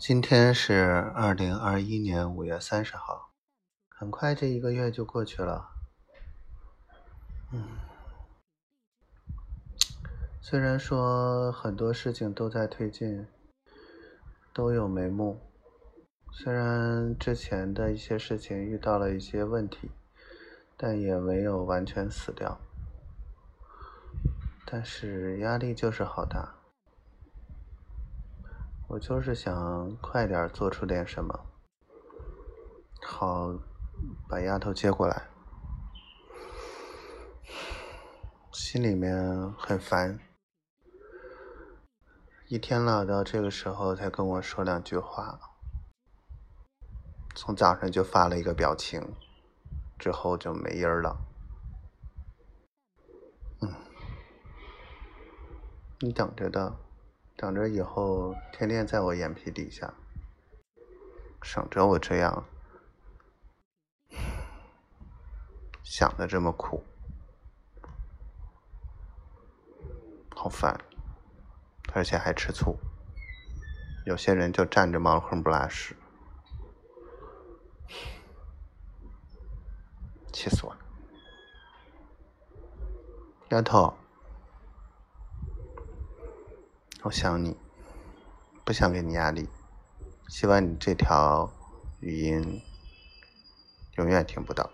今天是二零二一年五月三十号，很快这一个月就过去了。嗯，虽然说很多事情都在推进，都有眉目，虽然之前的一些事情遇到了一些问题，但也没有完全死掉。但是压力就是好大。我就是想快点做出点什么，好把丫头接过来。心里面很烦，一天了，到这个时候才跟我说两句话，从早上就发了一个表情，之后就没音儿了。嗯，你等着的。等着以后天天在我眼皮底下，省着我这样想的这么苦，好烦，而且还吃醋。有些人就站着茅坑不拉屎，气死我了，丫头。我想你，不想给你压力，希望你这条语音永远听不到。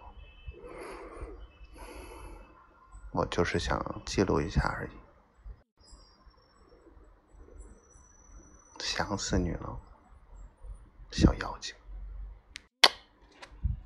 我就是想记录一下而已，想死你了，小妖精。